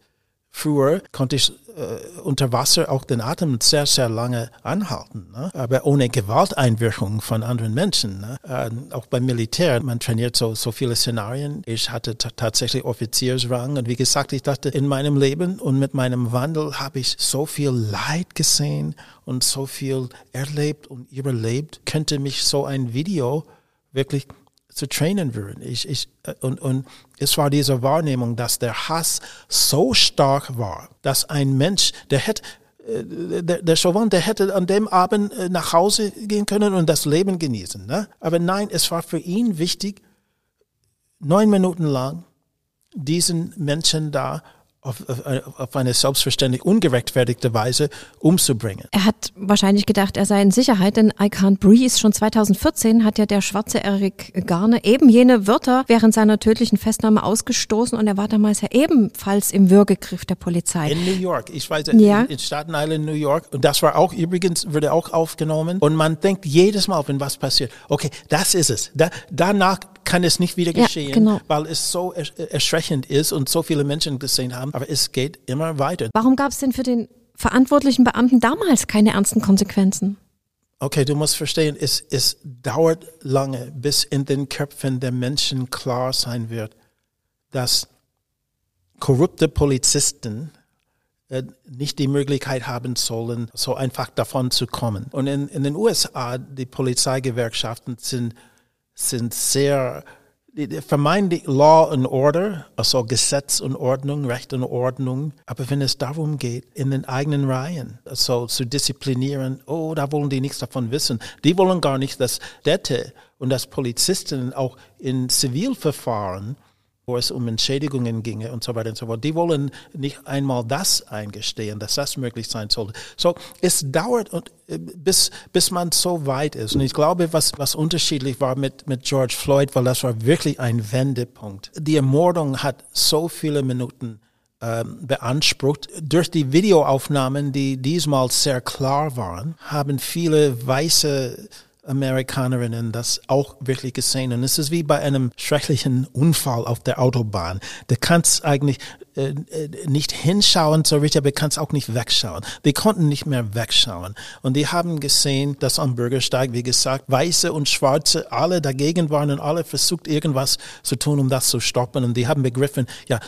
Früher konnte ich äh, unter Wasser auch den Atem sehr, sehr lange anhalten, ne? aber ohne Gewalteinwirkung von anderen Menschen. Ne? Äh, auch beim Militär, man trainiert so, so viele Szenarien. Ich hatte tatsächlich Offiziersrang und wie gesagt, ich dachte, in meinem Leben und mit meinem Wandel habe ich so viel Leid gesehen und so viel erlebt und überlebt, könnte mich so ein Video wirklich zu trainen würden. Ich, ich, äh, und, und es war diese Wahrnehmung, dass der Hass so stark war, dass ein Mensch, der hätte, äh, der, der Chauvin, der hätte an dem Abend äh, nach Hause gehen können und das Leben genießen. Ne? Aber nein, es war für ihn wichtig, neun Minuten lang diesen Menschen da auf, auf, eine selbstverständlich ungerechtfertigte Weise umzubringen. Er hat wahrscheinlich gedacht, er sei in Sicherheit, denn I Can't Breathe schon 2014 hat ja der schwarze Eric Garner eben jene Wörter während seiner tödlichen Festnahme ausgestoßen und er war damals ja ebenfalls im Würgegriff der Polizei. In New York, ich weiß, ja. in, in Staten Island, New York und das war auch übrigens, wurde auch aufgenommen und man denkt jedes Mal, wenn was passiert, okay, das ist es. Da, danach kann es nicht wieder geschehen, ja, genau. weil es so erschreckend ist und so viele Menschen gesehen haben. Aber es geht immer weiter. Warum gab es denn für den verantwortlichen Beamten damals keine ernsten Konsequenzen? Okay, du musst verstehen, es, es dauert lange, bis in den Köpfen der Menschen klar sein wird, dass korrupte Polizisten äh, nicht die Möglichkeit haben sollen, so einfach davon zu kommen. Und in, in den USA, die Polizeigewerkschaften sind sind sehr vermeintlich Law and Order, also Gesetz und Ordnung, Recht und Ordnung. Aber wenn es darum geht, in den eigenen Reihen, also zu disziplinieren, oh, da wollen die nichts davon wissen. Die wollen gar nicht, dass Städte und dass Polizisten auch in Zivilverfahren wo es um Entschädigungen ginge und so weiter und so fort. Die wollen nicht einmal das eingestehen, dass das möglich sein sollte. So, es dauert äh, bis, bis man so weit ist. Und ich glaube, was, was unterschiedlich war mit, mit George Floyd, weil das war wirklich ein Wendepunkt. Die Ermordung hat so viele Minuten ähm, beansprucht. Durch die Videoaufnahmen, die diesmal sehr klar waren, haben viele weiße Amerikanerinnen das auch wirklich gesehen. Und es ist wie bei einem schrecklichen Unfall auf der Autobahn. Du kannst eigentlich äh, äh, nicht hinschauen so richtig, aber du kannst auch nicht wegschauen. Die konnten nicht mehr wegschauen. Und die haben gesehen, dass am Bürgersteig, wie gesagt, Weiße und Schwarze alle dagegen waren und alle versucht, irgendwas zu tun, um das zu stoppen. Und die haben begriffen, ja,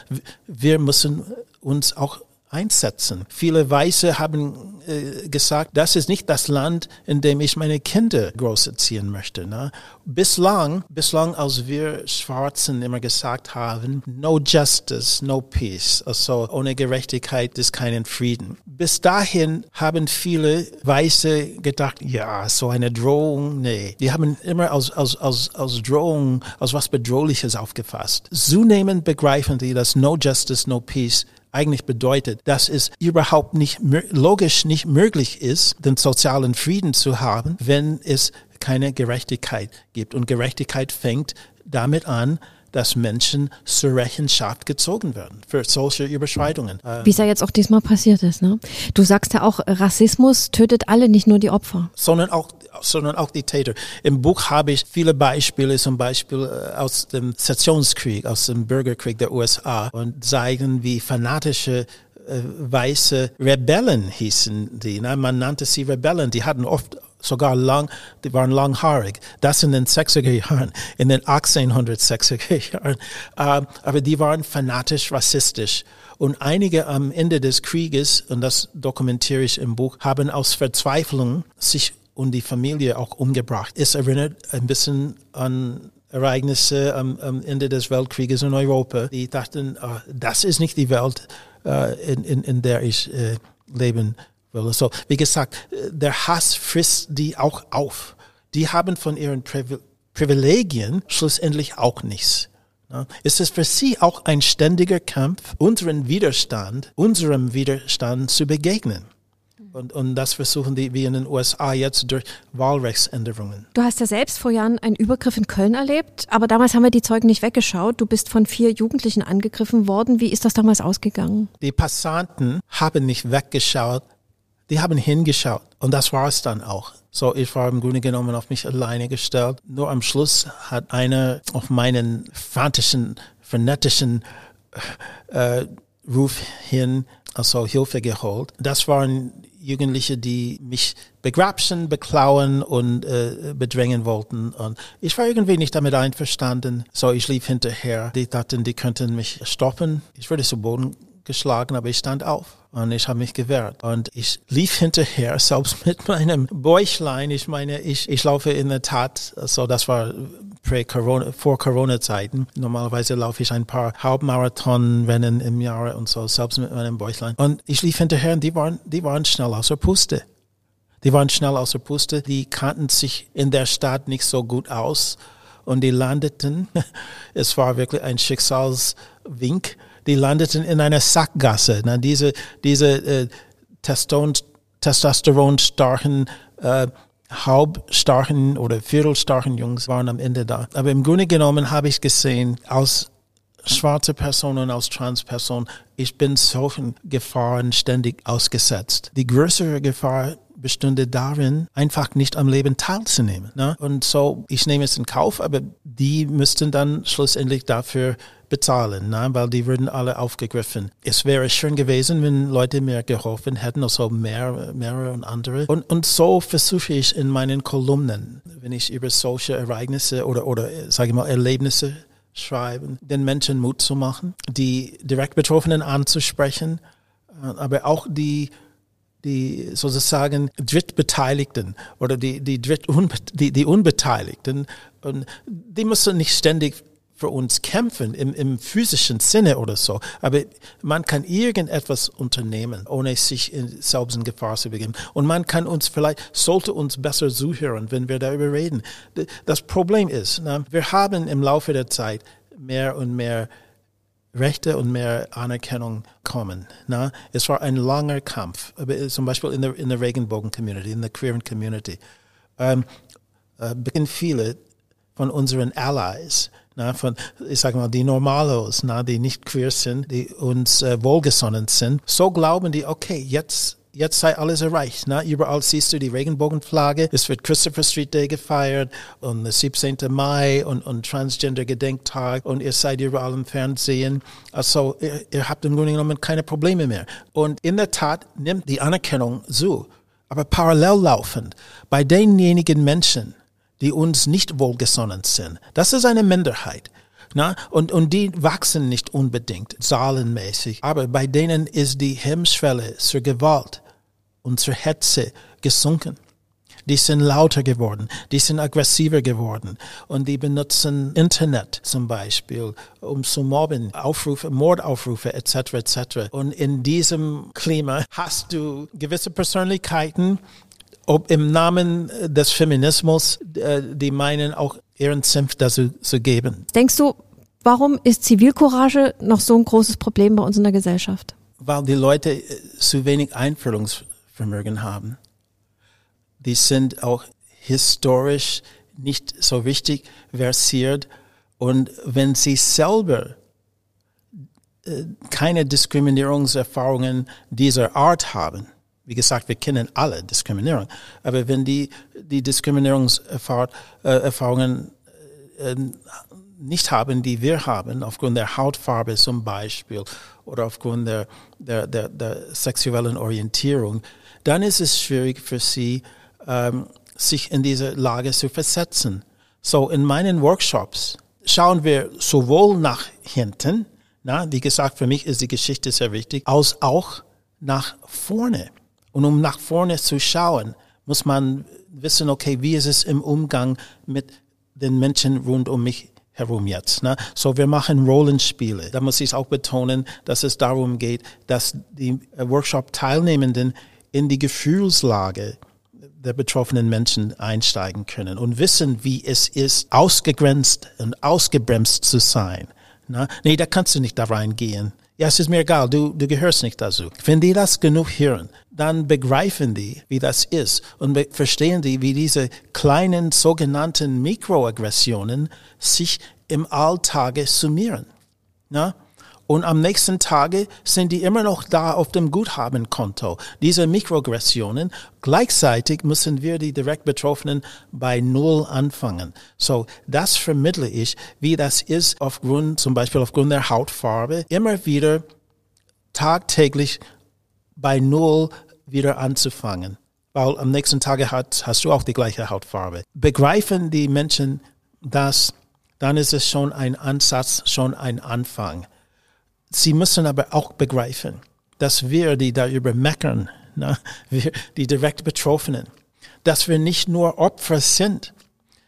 wir müssen uns auch einsetzen. Viele Weiße haben äh, gesagt, das ist nicht das Land, in dem ich meine Kinder großerziehen möchte. Ne? Bislang, bislang, als wir Schwarzen immer gesagt haben, no justice, no peace, also ohne Gerechtigkeit ist keinen Frieden. Bis dahin haben viele Weiße gedacht, ja, so eine Drohung, nee. Die haben immer als, als, als, als Drohung, als was Bedrohliches aufgefasst. Zunehmend begreifen die, dass no justice, no peace eigentlich bedeutet, dass es überhaupt nicht logisch nicht möglich ist, den sozialen Frieden zu haben, wenn es keine Gerechtigkeit gibt. Und Gerechtigkeit fängt damit an, dass Menschen zur Rechenschaft gezogen werden für solche Überschreitungen. Wie es ja jetzt auch diesmal passiert ist. Ne? Du sagst ja auch, Rassismus tötet alle, nicht nur die Opfer. Sondern auch sondern auch die Täter. Im Buch habe ich viele Beispiele, zum Beispiel äh, aus dem Sezessionskrieg, aus dem Bürgerkrieg der USA und zeigen, wie fanatische äh, weiße Rebellen hießen die. Ne? Man nannte sie Rebellen. Die hatten oft sogar lang, die waren langhaarig. Das in den 60er Jahren, in den 1860er Jahren. Ähm, aber die waren fanatisch rassistisch. Und einige am Ende des Krieges, und das dokumentiere ich im Buch, haben aus Verzweiflung sich und die Familie auch umgebracht. Es erinnert ein bisschen an Ereignisse am, am Ende des Weltkrieges in Europa. Die dachten, uh, das ist nicht die Welt, uh, in, in, in der ich uh, leben. So, wie gesagt, der Hass frisst die auch auf. Die haben von ihren Privilegien schlussendlich auch nichts. Es ist für sie auch ein ständiger Kampf, unseren Widerstand, unserem Widerstand zu begegnen. Und, und das versuchen die wie in den USA jetzt durch Wahlrechtsänderungen. Du hast ja selbst vor Jahren einen Übergriff in Köln erlebt, aber damals haben wir die Zeugen nicht weggeschaut. Du bist von vier Jugendlichen angegriffen worden. Wie ist das damals ausgegangen? Die Passanten haben nicht weggeschaut, die haben hingeschaut. Und das war es dann auch. So, ich war im Grunde genommen auf mich alleine gestellt. Nur am Schluss hat einer auf meinen fantischen, frenetischen äh, Ruf hin also Hilfe geholt. Das waren Jugendliche, die mich begrapschen, beklauen und äh, bedrängen wollten. Und ich war irgendwie nicht damit einverstanden. So, ich lief hinterher. Die dachten, die könnten mich stoppen. Ich wurde zu Boden geschlagen, aber ich stand auf und ich habe mich gewehrt. Und ich lief hinterher, selbst mit meinem Bäuchlein. Ich meine, ich, ich laufe in der Tat, so das war pre-Corona, vor Corona-Zeiten. Normalerweise laufe ich ein paar Halbmarathon-Rennen im Jahr und so, selbst mit meinem Bäuchlein. Und ich lief hinterher und die waren, die waren schnell außer Puste. Die waren schnell außer Puste. Die kannten sich in der Stadt nicht so gut aus. Und die landeten, es war wirklich ein Schicksalswink, die landeten in einer Sackgasse. Na, diese diese äh, Testosteron-starken äh, halbstarken oder viertelstarken Jungs waren am Ende da. Aber im Grunde genommen habe ich gesehen, aus schwarze Personen, aus Transpersonen, ich bin solchen Gefahren ständig ausgesetzt. Die größere Gefahr bestünde darin, einfach nicht am Leben teilzunehmen. Ne? Und so, ich nehme es in Kauf, aber die müssten dann schlussendlich dafür bezahlen, ne? weil die würden alle aufgegriffen. Es wäre schön gewesen, wenn Leute mir geholfen hätten, also mehr, mehrere und andere. Und, und so versuche ich in meinen Kolumnen, wenn ich über solche Ereignisse oder, oder sage ich mal, Erlebnisse schreiben, den Menschen Mut zu machen, die direkt Betroffenen anzusprechen, äh, aber auch die die sozusagen Drittbeteiligten oder die, die, Dritt die, die Unbeteiligten, und die müssen nicht ständig für uns kämpfen im, im physischen Sinne oder so. Aber man kann irgendetwas unternehmen, ohne sich in, selbst in Gefahr zu begeben. Und man kann uns vielleicht, sollte uns besser zuhören, wenn wir darüber reden. Das Problem ist, na, wir haben im Laufe der Zeit mehr und mehr Rechte und mehr Anerkennung kommen. Na? Es war ein langer Kampf, zum Beispiel in der, in der Regenbogen-Community, in der queeren Community. Ähm, äh, viele von unseren Allies na, von, ich sage mal, die Normalos, na, die nicht queer sind, die uns äh, wohlgesonnen sind, so glauben die, okay, jetzt jetzt sei alles erreicht. Na? Überall siehst du die Regenbogenflagge. Es wird Christopher Street Day gefeiert und der 17. Mai und, und Transgender Gedenktag und ihr seid überall im Fernsehen. Also ihr, ihr habt im Grunde genommen keine Probleme mehr. Und in der Tat nimmt die Anerkennung zu. Aber parallel laufend bei denjenigen Menschen, die uns nicht wohlgesonnen sind. Das ist eine Minderheit. Na? Und, und die wachsen nicht unbedingt zahlenmäßig, aber bei denen ist die Hemmschwelle zur Gewalt und zur Hetze gesunken. Die sind lauter geworden, die sind aggressiver geworden und die benutzen Internet zum Beispiel, um zu mobben, Aufrufe, Mordaufrufe etc. etc. Und in diesem Klima hast du gewisse Persönlichkeiten, ob im Namen des Feminismus, äh, die meinen auch ihren Senf dazu zu geben. Denkst du, warum ist Zivilcourage noch so ein großes Problem bei uns in der Gesellschaft? Weil die Leute äh, zu wenig Einfühlungsvermögen haben. Die sind auch historisch nicht so richtig versiert und wenn sie selber äh, keine Diskriminierungserfahrungen dieser Art haben, wie gesagt, wir kennen alle Diskriminierung. Aber wenn die, die Diskriminierungserfahrungen äh, äh, nicht haben, die wir haben, aufgrund der Hautfarbe zum Beispiel oder aufgrund der, der, der, der sexuellen Orientierung, dann ist es schwierig für sie, ähm, sich in diese Lage zu versetzen. So in meinen Workshops schauen wir sowohl nach hinten, na, wie gesagt, für mich ist die Geschichte sehr wichtig, als auch nach vorne. Und um nach vorne zu schauen, muss man wissen, okay, wie ist es im Umgang mit den Menschen rund um mich herum jetzt. Ne? So, wir machen Rollenspiele. Da muss ich auch betonen, dass es darum geht, dass die Workshop-Teilnehmenden in die Gefühlslage der betroffenen Menschen einsteigen können und wissen, wie es ist, ausgegrenzt und ausgebremst zu sein. Ne? Nee, da kannst du nicht da reingehen. Ja, es ist mir egal, du, du gehörst nicht dazu. Wenn die das genug hören, dann begreifen die, wie das ist und verstehen die, wie diese kleinen sogenannten Mikroaggressionen sich im Alltag summieren. Na? Und am nächsten Tage sind die immer noch da auf dem Guthabenkonto. Diese Mikroaggressionen. Gleichzeitig müssen wir die direkt Betroffenen bei Null anfangen. So, das vermittle ich, wie das ist aufgrund, zum Beispiel aufgrund der Hautfarbe, immer wieder tagtäglich bei Null wieder anzufangen. Weil am nächsten Tag hat, hast du auch die gleiche Hautfarbe. Begreifen die Menschen das, dann ist es schon ein Ansatz, schon ein Anfang. Sie müssen aber auch begreifen, dass wir, die darüber meckern, na, wir, die direkt Betroffenen, dass wir nicht nur Opfer sind.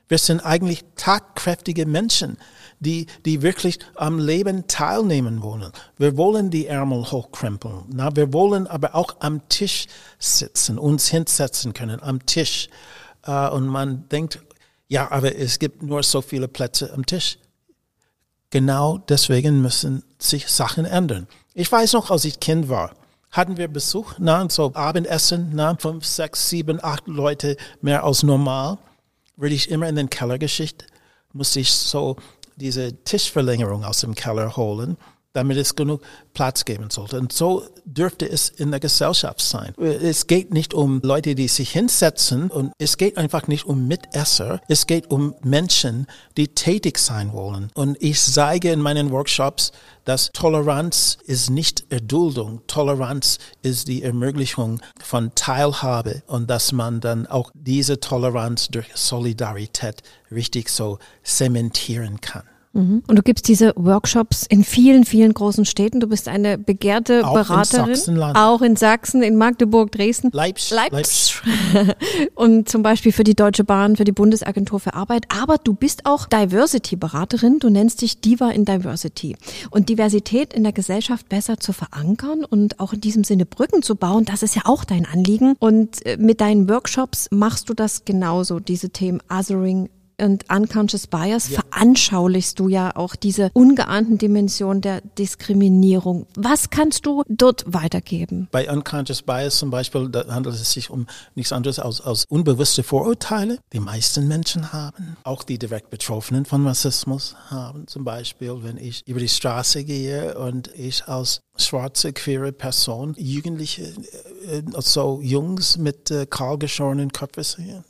Wir sind eigentlich tatkräftige Menschen, die, die wirklich am Leben teilnehmen wollen. Wir wollen die Ärmel hochkrempeln. Na, wir wollen aber auch am Tisch sitzen, uns hinsetzen können, am Tisch. Äh, und man denkt, ja, aber es gibt nur so viele Plätze am Tisch. Genau deswegen müssen sich Sachen ändern. Ich weiß noch, als ich Kind war, hatten wir Besuch, na, so Abendessen, na, fünf, sechs, sieben, acht Leute mehr als normal. Würde ich immer in den Keller geschickt, musste ich so diese Tischverlängerung aus dem Keller holen damit es genug Platz geben sollte. Und so dürfte es in der Gesellschaft sein. Es geht nicht um Leute, die sich hinsetzen und es geht einfach nicht um Mitesser. Es geht um Menschen, die tätig sein wollen. Und ich sage in meinen Workshops, dass Toleranz ist nicht Erduldung. Toleranz ist die Ermöglichung von Teilhabe und dass man dann auch diese Toleranz durch Solidarität richtig so zementieren kann. Mhm. Und du gibst diese Workshops in vielen, vielen großen Städten. Du bist eine begehrte auch Beraterin. In auch in Sachsen, in Magdeburg, Dresden. Leipzig. Leipzig. Und zum Beispiel für die Deutsche Bahn, für die Bundesagentur für Arbeit. Aber du bist auch Diversity-Beraterin. Du nennst dich Diva in Diversity. Und Diversität in der Gesellschaft besser zu verankern und auch in diesem Sinne Brücken zu bauen, das ist ja auch dein Anliegen. Und äh, mit deinen Workshops machst du das genauso, diese Themen Othering, und Unconscious Bias ja. veranschaulichst du ja auch diese ungeahnten Dimensionen der Diskriminierung. Was kannst du dort weitergeben? Bei Unconscious Bias zum Beispiel, handelt es sich um nichts anderes als, als unbewusste Vorurteile, die meisten Menschen haben. Auch die direkt Betroffenen von Rassismus haben. Zum Beispiel, wenn ich über die Straße gehe und ich als schwarze, queere Person Jugendliche, also Jungs mit äh, kahlgeschorenen Köpfen sehe,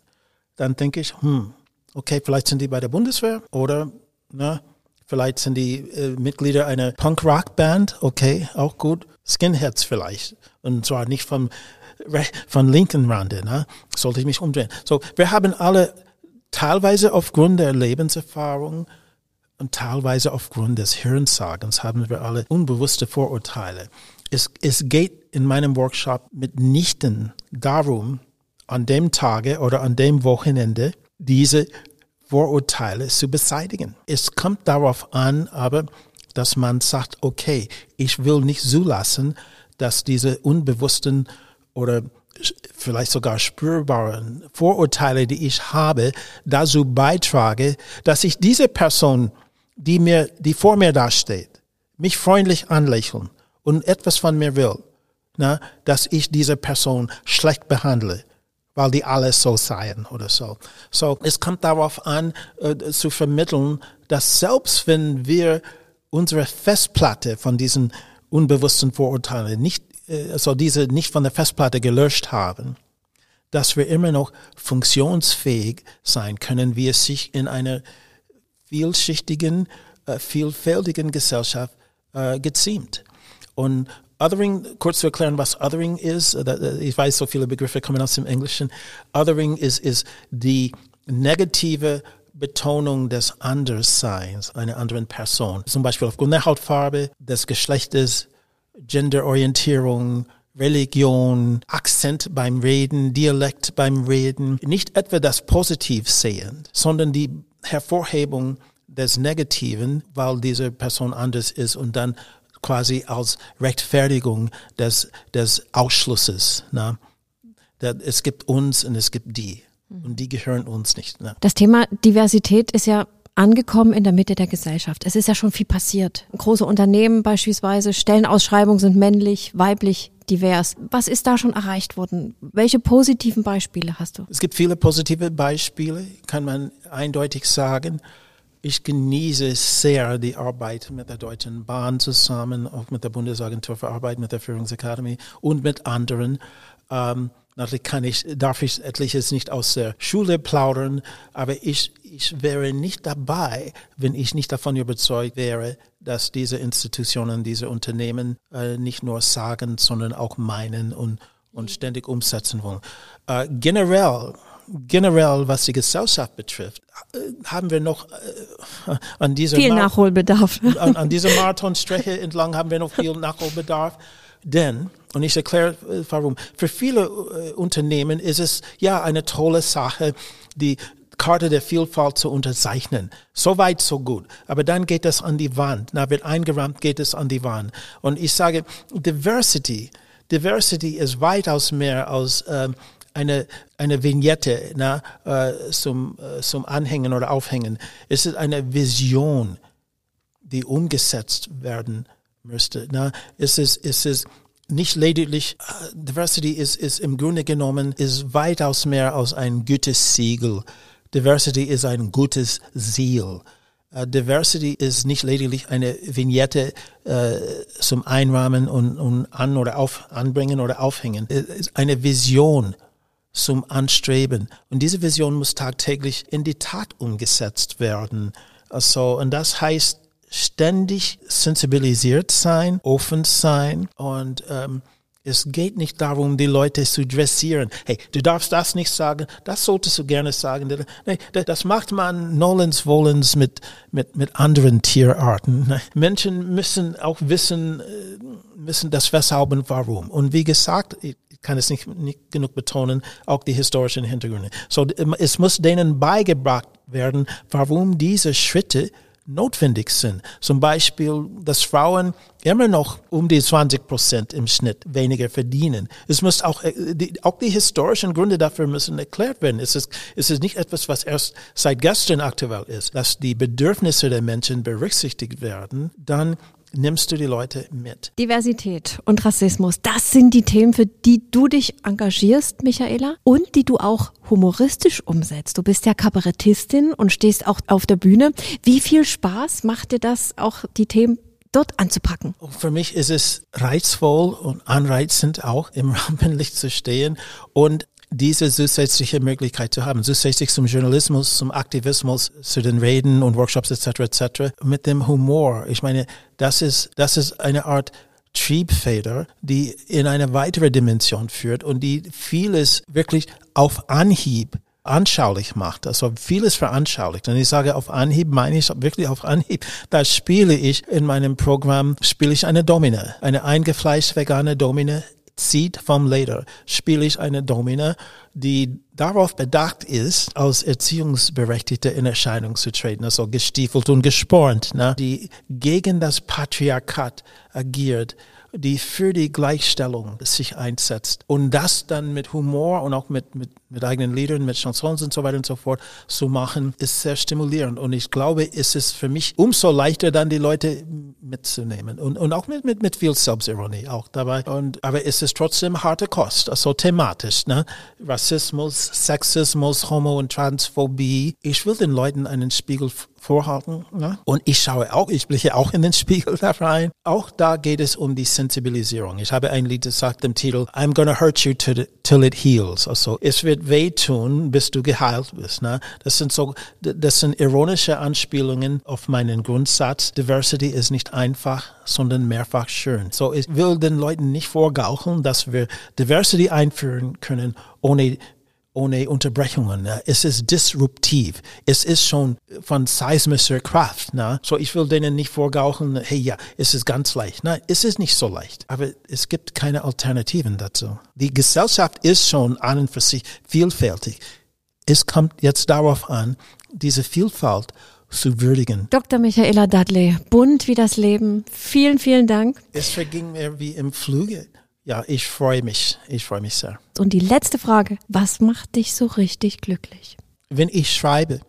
dann denke ich, hm, okay, vielleicht sind die bei der Bundeswehr oder ne, vielleicht sind die äh, Mitglieder einer Punk-Rock-Band, okay, auch gut. Skinheads vielleicht. Und zwar nicht vom, von linken Rande, ne? sollte ich mich umdrehen. So, wir haben alle teilweise aufgrund der Lebenserfahrung und teilweise aufgrund des Hirnsagens haben wir alle unbewusste Vorurteile. Es, es geht in meinem Workshop mitnichten darum, an dem Tage oder an dem Wochenende diese Vorurteile zu beseitigen. Es kommt darauf an, aber, dass man sagt, okay, ich will nicht zulassen, dass diese unbewussten oder vielleicht sogar spürbaren Vorurteile, die ich habe, dazu beitrage, dass ich diese Person, die mir, die vor mir dasteht, mich freundlich anlächeln und etwas von mir will, na, dass ich diese Person schlecht behandle weil die alles so seien oder so. So, es kommt darauf an, äh, zu vermitteln, dass selbst wenn wir unsere Festplatte von diesen unbewussten Vorurteilen nicht, äh, also diese nicht von der Festplatte gelöscht haben, dass wir immer noch funktionsfähig sein können, wie es sich in einer vielschichtigen, äh, vielfältigen Gesellschaft äh, geziemt. Und Othering, kurz zu erklären, was Othering ist. Äh, äh, ich weiß, so viele Begriffe kommen aus dem Englischen. Othering ist, ist die negative Betonung des Andersseins einer anderen Person. Zum Beispiel aufgrund der Hautfarbe, des Geschlechtes, Genderorientierung, Religion, Akzent beim Reden, Dialekt beim Reden. Nicht etwa das Positiv sehen, sondern die Hervorhebung des Negativen, weil diese Person anders ist und dann quasi als Rechtfertigung des, des Ausschlusses. Ne? Es gibt uns und es gibt die. Und die gehören uns nicht. Ne? Das Thema Diversität ist ja angekommen in der Mitte der Gesellschaft. Es ist ja schon viel passiert. Große Unternehmen beispielsweise, Stellenausschreibungen sind männlich, weiblich, divers. Was ist da schon erreicht worden? Welche positiven Beispiele hast du? Es gibt viele positive Beispiele, kann man eindeutig sagen. Ich genieße sehr die Arbeit mit der Deutschen Bahn zusammen, auch mit der Bundesagentur für Arbeit, mit der Führungsakademie und mit anderen. Ähm, Natürlich kann ich, darf ich etliches nicht aus der Schule plaudern, aber ich, ich wäre nicht dabei, wenn ich nicht davon überzeugt wäre, dass diese Institutionen, diese Unternehmen äh, nicht nur sagen, sondern auch meinen und, und ständig umsetzen wollen. Äh, generell generell, was die Gesellschaft betrifft, äh, haben wir noch äh, an dieser viel Mar Nachholbedarf. An, an dieser Marathonstrecke entlang haben wir noch viel Nachholbedarf. Denn, und ich erkläre äh, warum, für viele äh, Unternehmen ist es ja eine tolle Sache, die Karte der Vielfalt zu unterzeichnen. So weit, so gut. Aber dann geht es an die Wand. Na, wird eingerammt, geht es an die Wand. Und ich sage, Diversity, Diversity ist weitaus mehr als ähm, eine, eine Vignette na, äh, zum, äh, zum Anhängen oder Aufhängen. Es ist eine Vision, die umgesetzt werden müsste. Na, es ist, es ist nicht lediglich, uh, Diversity ist, ist im Grunde genommen, ist weitaus mehr als ein gutes Siegel. Diversity ist ein gutes Ziel. Uh, Diversity ist nicht lediglich eine Vignette uh, zum Einrahmen und, und an oder auf, anbringen oder aufhängen. Es ist eine Vision zum Anstreben. Und diese Vision muss tagtäglich in die Tat umgesetzt werden. Also, und das heißt ständig sensibilisiert sein, offen sein und ähm, es geht nicht darum, die Leute zu dressieren. Hey, du darfst das nicht sagen, das solltest du gerne sagen. Nee, das macht man nolens wollens mit, mit, mit anderen Tierarten. Menschen müssen auch wissen, äh, müssen das Weshalb und Warum. Und wie gesagt, kann es nicht, nicht genug betonen, auch die historischen Hintergründe. So, es muss denen beigebracht werden, warum diese Schritte notwendig sind. Zum Beispiel, dass Frauen immer noch um die 20 Prozent im Schnitt weniger verdienen. Es muss auch, äh, die, auch die historischen Gründe dafür müssen erklärt werden. Es ist, es ist nicht etwas, was erst seit gestern aktuell ist, dass die Bedürfnisse der Menschen berücksichtigt werden. Dann nimmst du die Leute mit? Diversität und Rassismus, das sind die Themen, für die du dich engagierst, Michaela, und die du auch humoristisch umsetzt. Du bist ja Kabarettistin und stehst auch auf der Bühne. Wie viel Spaß macht dir das, auch die Themen dort anzupacken? Für mich ist es reizvoll und anreizend auch im Rampenlicht zu stehen und diese zusätzliche Möglichkeit zu haben, zusätzlich zum Journalismus, zum Aktivismus, zu den Reden und Workshops etc. etc. mit dem Humor. Ich meine, das ist das ist eine Art Triebfeder, die in eine weitere Dimension führt und die vieles wirklich auf Anhieb anschaulich macht, also vieles veranschaulicht. Und ich sage auf Anhieb, meine ich wirklich auf Anhieb. Da spiele ich in meinem Programm, spiele ich eine Domine, eine eingefleischt vegane Domine zieht vom Leder, spiele ich eine Domina, die darauf bedacht ist, als Erziehungsberechtigte in Erscheinung zu treten, also gestiefelt und gespornt, ne, die gegen das Patriarchat agiert die für die Gleichstellung sich einsetzt. Und das dann mit Humor und auch mit, mit, mit eigenen Liedern, mit Chansons und so weiter und so fort zu machen, ist sehr stimulierend. Und ich glaube, es ist für mich umso leichter, dann die Leute mitzunehmen. Und, und auch mit, mit, mit viel Selbstironie auch dabei. Und, aber es ist trotzdem harte Kost, also thematisch. Ne? Rassismus, Sexismus, Homo- und Transphobie. Ich will den Leuten einen Spiegel vorhalten. Ne? Und ich schaue auch, ich blicke auch in den Spiegel da rein. Auch da geht es um die Sensibilisierung. Ich habe ein Lied, das sagt im Titel, I'm gonna hurt you till it heals. Also es wird wehtun, bis du geheilt bist. Ne? Das sind so, das sind ironische Anspielungen auf meinen Grundsatz. Diversity ist nicht einfach, sondern mehrfach schön. So ich will den Leuten nicht vorgaukeln, dass wir Diversity einführen können, ohne ohne Unterbrechungen. Ne? Es ist disruptiv. Es ist schon von seismischer Kraft. Ne? So, ich will denen nicht vorgauchen, hey, ja, es ist ganz leicht. Nein, es ist nicht so leicht. Aber es gibt keine Alternativen dazu. Die Gesellschaft ist schon an und für sich vielfältig. Es kommt jetzt darauf an, diese Vielfalt zu würdigen. Dr. Michaela Dudley, bunt wie das Leben. Vielen, vielen Dank. Es verging mir wie im Fluge. Ja, ich freue mich. Ich freue mich sehr. Und die letzte Frage, was macht dich so richtig glücklich? Wenn ich schreibe,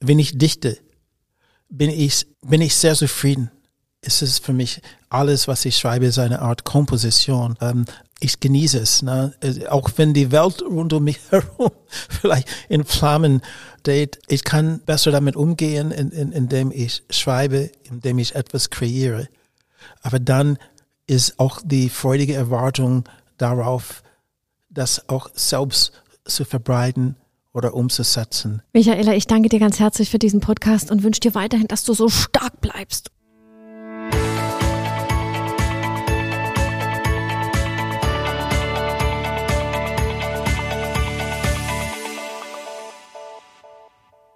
wenn ich dichte, bin ich, bin ich sehr zufrieden. Es ist für mich alles, was ich schreibe, ist eine Art Komposition. Ähm, ich genieße es, ne? auch wenn die Welt rund um mich herum vielleicht in Flammen steht. Ich kann besser damit umgehen, in, in, indem ich schreibe, indem ich etwas kreiere. Aber dann ist auch die freudige Erwartung darauf, das auch selbst zu verbreiten oder umzusetzen. Michaela, ich danke dir ganz herzlich für diesen Podcast und wünsche dir weiterhin, dass du so stark bleibst.